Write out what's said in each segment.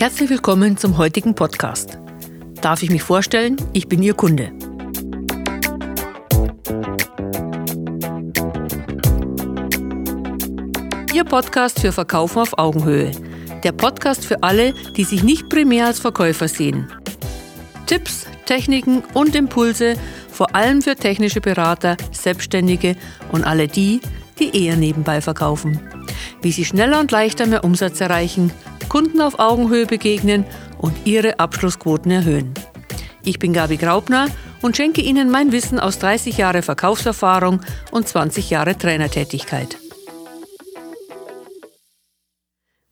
Herzlich willkommen zum heutigen Podcast. Darf ich mich vorstellen? Ich bin Ihr Kunde. Ihr Podcast für Verkaufen auf Augenhöhe. Der Podcast für alle, die sich nicht primär als Verkäufer sehen. Tipps, Techniken und Impulse, vor allem für technische Berater, Selbstständige und alle die, die eher nebenbei verkaufen. Wie sie schneller und leichter mehr Umsatz erreichen, Kunden auf Augenhöhe begegnen und ihre Abschlussquoten erhöhen. Ich bin Gabi Graubner und schenke Ihnen mein Wissen aus 30 Jahre Verkaufserfahrung und 20 Jahre Trainertätigkeit.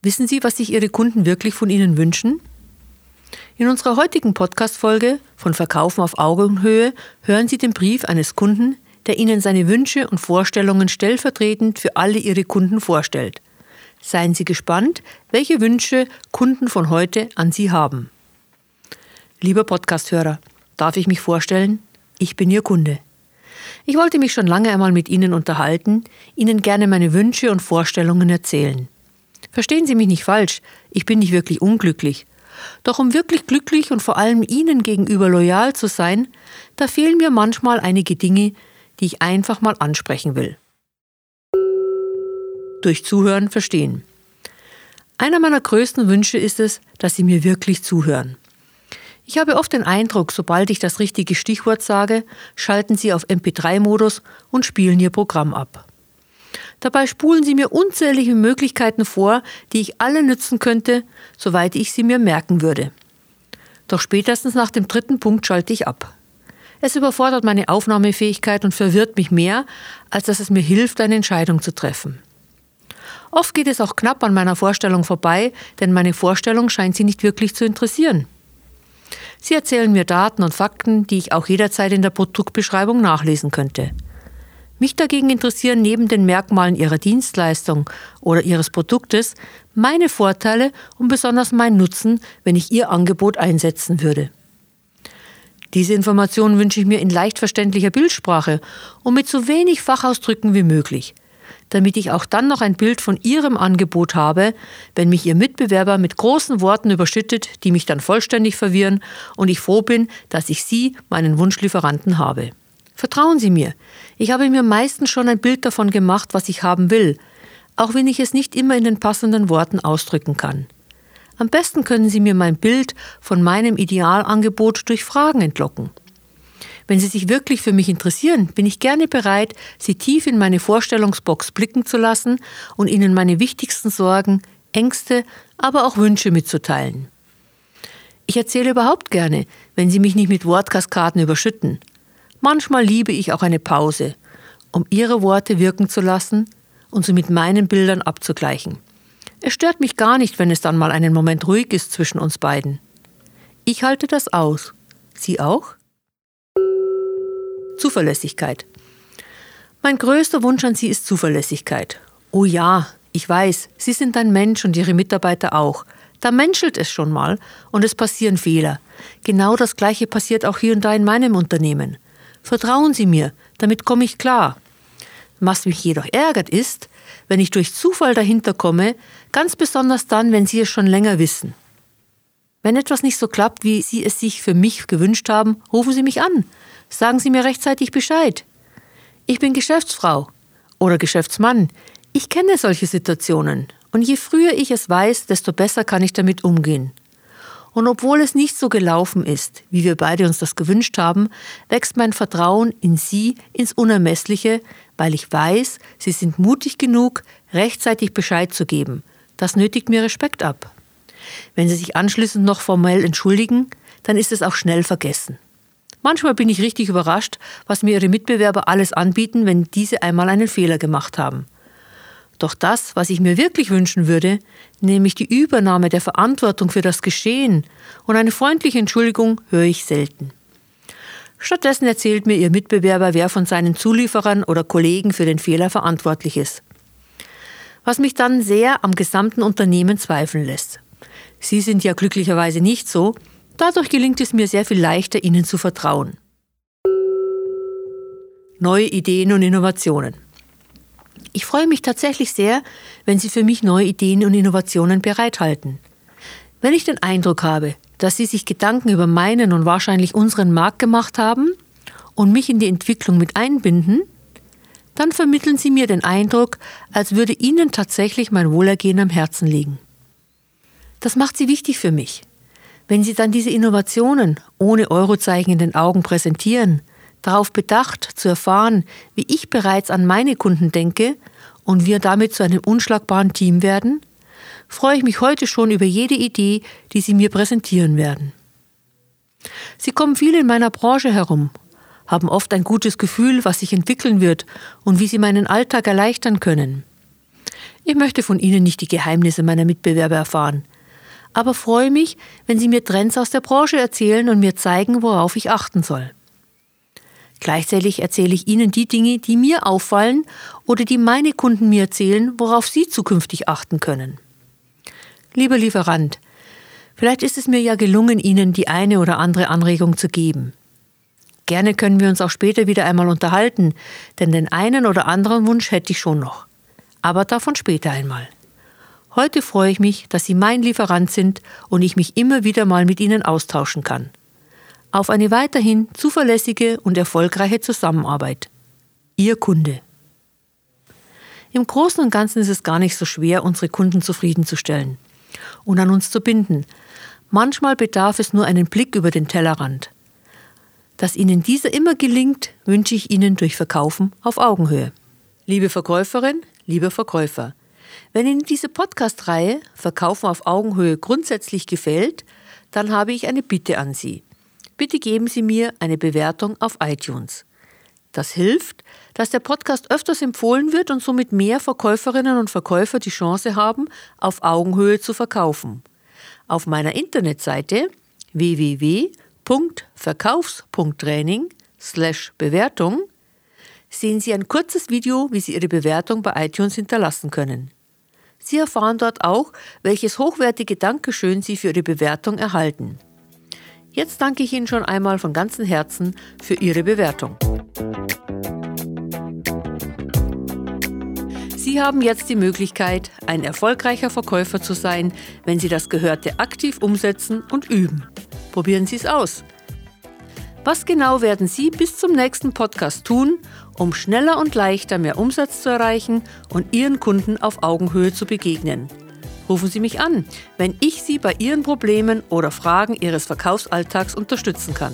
Wissen Sie, was sich Ihre Kunden wirklich von Ihnen wünschen? In unserer heutigen Podcast-Folge von Verkaufen auf Augenhöhe hören Sie den Brief eines Kunden, der Ihnen seine Wünsche und Vorstellungen stellvertretend für alle Ihre Kunden vorstellt. Seien Sie gespannt, welche Wünsche Kunden von heute an Sie haben. Lieber Podcasthörer, darf ich mich vorstellen? Ich bin Ihr Kunde. Ich wollte mich schon lange einmal mit Ihnen unterhalten, Ihnen gerne meine Wünsche und Vorstellungen erzählen. Verstehen Sie mich nicht falsch, ich bin nicht wirklich unglücklich. Doch um wirklich glücklich und vor allem Ihnen gegenüber loyal zu sein, da fehlen mir manchmal einige Dinge, die ich einfach mal ansprechen will. Durch Zuhören verstehen. Einer meiner größten Wünsche ist es, dass Sie mir wirklich zuhören. Ich habe oft den Eindruck, sobald ich das richtige Stichwort sage, schalten Sie auf MP3-Modus und spielen Ihr Programm ab. Dabei spulen sie mir unzählige Möglichkeiten vor, die ich alle nützen könnte, soweit ich sie mir merken würde. Doch spätestens nach dem dritten Punkt schalte ich ab. Es überfordert meine Aufnahmefähigkeit und verwirrt mich mehr, als dass es mir hilft, eine Entscheidung zu treffen. Oft geht es auch knapp an meiner Vorstellung vorbei, denn meine Vorstellung scheint sie nicht wirklich zu interessieren. Sie erzählen mir Daten und Fakten, die ich auch jederzeit in der Produktbeschreibung nachlesen könnte. Mich dagegen interessieren neben den Merkmalen Ihrer Dienstleistung oder Ihres Produktes meine Vorteile und besonders mein Nutzen, wenn ich Ihr Angebot einsetzen würde. Diese Informationen wünsche ich mir in leicht verständlicher Bildsprache und mit so wenig Fachausdrücken wie möglich, damit ich auch dann noch ein Bild von Ihrem Angebot habe, wenn mich Ihr Mitbewerber mit großen Worten überschüttet, die mich dann vollständig verwirren und ich froh bin, dass ich Sie, meinen Wunschlieferanten, habe. Vertrauen Sie mir, ich habe mir meistens schon ein Bild davon gemacht, was ich haben will, auch wenn ich es nicht immer in den passenden Worten ausdrücken kann. Am besten können Sie mir mein Bild von meinem Idealangebot durch Fragen entlocken. Wenn Sie sich wirklich für mich interessieren, bin ich gerne bereit, Sie tief in meine Vorstellungsbox blicken zu lassen und Ihnen meine wichtigsten Sorgen, Ängste, aber auch Wünsche mitzuteilen. Ich erzähle überhaupt gerne, wenn Sie mich nicht mit Wortkaskaden überschütten. Manchmal liebe ich auch eine Pause, um ihre Worte wirken zu lassen und sie mit meinen Bildern abzugleichen. Es stört mich gar nicht, wenn es dann mal einen Moment ruhig ist zwischen uns beiden. Ich halte das aus. Sie auch? Zuverlässigkeit. Mein größter Wunsch an Sie ist Zuverlässigkeit. Oh ja, ich weiß, Sie sind ein Mensch und Ihre Mitarbeiter auch. Da menschelt es schon mal und es passieren Fehler. Genau das Gleiche passiert auch hier und da in meinem Unternehmen. Vertrauen Sie mir, damit komme ich klar. Was mich jedoch ärgert ist, wenn ich durch Zufall dahinter komme, ganz besonders dann, wenn Sie es schon länger wissen. Wenn etwas nicht so klappt, wie Sie es sich für mich gewünscht haben, rufen Sie mich an. Sagen Sie mir rechtzeitig Bescheid. Ich bin Geschäftsfrau oder Geschäftsmann. Ich kenne solche Situationen. Und je früher ich es weiß, desto besser kann ich damit umgehen. Und obwohl es nicht so gelaufen ist, wie wir beide uns das gewünscht haben, wächst mein Vertrauen in Sie ins Unermessliche, weil ich weiß, Sie sind mutig genug, rechtzeitig Bescheid zu geben. Das nötigt mir Respekt ab. Wenn Sie sich anschließend noch formell entschuldigen, dann ist es auch schnell vergessen. Manchmal bin ich richtig überrascht, was mir Ihre Mitbewerber alles anbieten, wenn diese einmal einen Fehler gemacht haben. Doch das, was ich mir wirklich wünschen würde, nämlich die Übernahme der Verantwortung für das Geschehen und eine freundliche Entschuldigung, höre ich selten. Stattdessen erzählt mir Ihr Mitbewerber, wer von seinen Zulieferern oder Kollegen für den Fehler verantwortlich ist. Was mich dann sehr am gesamten Unternehmen zweifeln lässt. Sie sind ja glücklicherweise nicht so, dadurch gelingt es mir sehr viel leichter, Ihnen zu vertrauen. Neue Ideen und Innovationen. Ich freue mich tatsächlich sehr, wenn Sie für mich neue Ideen und Innovationen bereithalten. Wenn ich den Eindruck habe, dass Sie sich Gedanken über meinen und wahrscheinlich unseren Markt gemacht haben und mich in die Entwicklung mit einbinden, dann vermitteln Sie mir den Eindruck, als würde Ihnen tatsächlich mein Wohlergehen am Herzen liegen. Das macht Sie wichtig für mich. Wenn Sie dann diese Innovationen ohne Eurozeichen in den Augen präsentieren, darauf bedacht zu erfahren, wie ich bereits an meine Kunden denke und wir damit zu einem unschlagbaren Team werden, freue ich mich heute schon über jede Idee, die Sie mir präsentieren werden. Sie kommen viel in meiner Branche herum, haben oft ein gutes Gefühl, was sich entwickeln wird und wie Sie meinen Alltag erleichtern können. Ich möchte von Ihnen nicht die Geheimnisse meiner Mitbewerber erfahren, aber freue mich, wenn Sie mir Trends aus der Branche erzählen und mir zeigen, worauf ich achten soll. Gleichzeitig erzähle ich Ihnen die Dinge, die mir auffallen oder die meine Kunden mir erzählen, worauf Sie zukünftig achten können. Lieber Lieferant, vielleicht ist es mir ja gelungen, Ihnen die eine oder andere Anregung zu geben. Gerne können wir uns auch später wieder einmal unterhalten, denn den einen oder anderen Wunsch hätte ich schon noch. Aber davon später einmal. Heute freue ich mich, dass Sie mein Lieferant sind und ich mich immer wieder mal mit Ihnen austauschen kann. Auf eine weiterhin zuverlässige und erfolgreiche Zusammenarbeit. Ihr Kunde. Im Großen und Ganzen ist es gar nicht so schwer, unsere Kunden zufriedenzustellen und an uns zu binden. Manchmal bedarf es nur einen Blick über den Tellerrand. Dass Ihnen dieser immer gelingt, wünsche ich Ihnen durch Verkaufen auf Augenhöhe. Liebe Verkäuferin, lieber Verkäufer, wenn Ihnen diese Podcast-Reihe Verkaufen auf Augenhöhe grundsätzlich gefällt, dann habe ich eine Bitte an Sie. Bitte geben Sie mir eine Bewertung auf iTunes. Das hilft, dass der Podcast öfters empfohlen wird und somit mehr Verkäuferinnen und Verkäufer die Chance haben, auf Augenhöhe zu verkaufen. Auf meiner Internetseite www.verkaufs.training Bewertung sehen Sie ein kurzes Video, wie Sie Ihre Bewertung bei iTunes hinterlassen können. Sie erfahren dort auch, welches hochwertige Dankeschön Sie für Ihre Bewertung erhalten. Jetzt danke ich Ihnen schon einmal von ganzem Herzen für Ihre Bewertung. Sie haben jetzt die Möglichkeit, ein erfolgreicher Verkäufer zu sein, wenn Sie das Gehörte aktiv umsetzen und üben. Probieren Sie es aus. Was genau werden Sie bis zum nächsten Podcast tun, um schneller und leichter mehr Umsatz zu erreichen und Ihren Kunden auf Augenhöhe zu begegnen? Rufen Sie mich an, wenn ich Sie bei Ihren Problemen oder Fragen Ihres Verkaufsalltags unterstützen kann.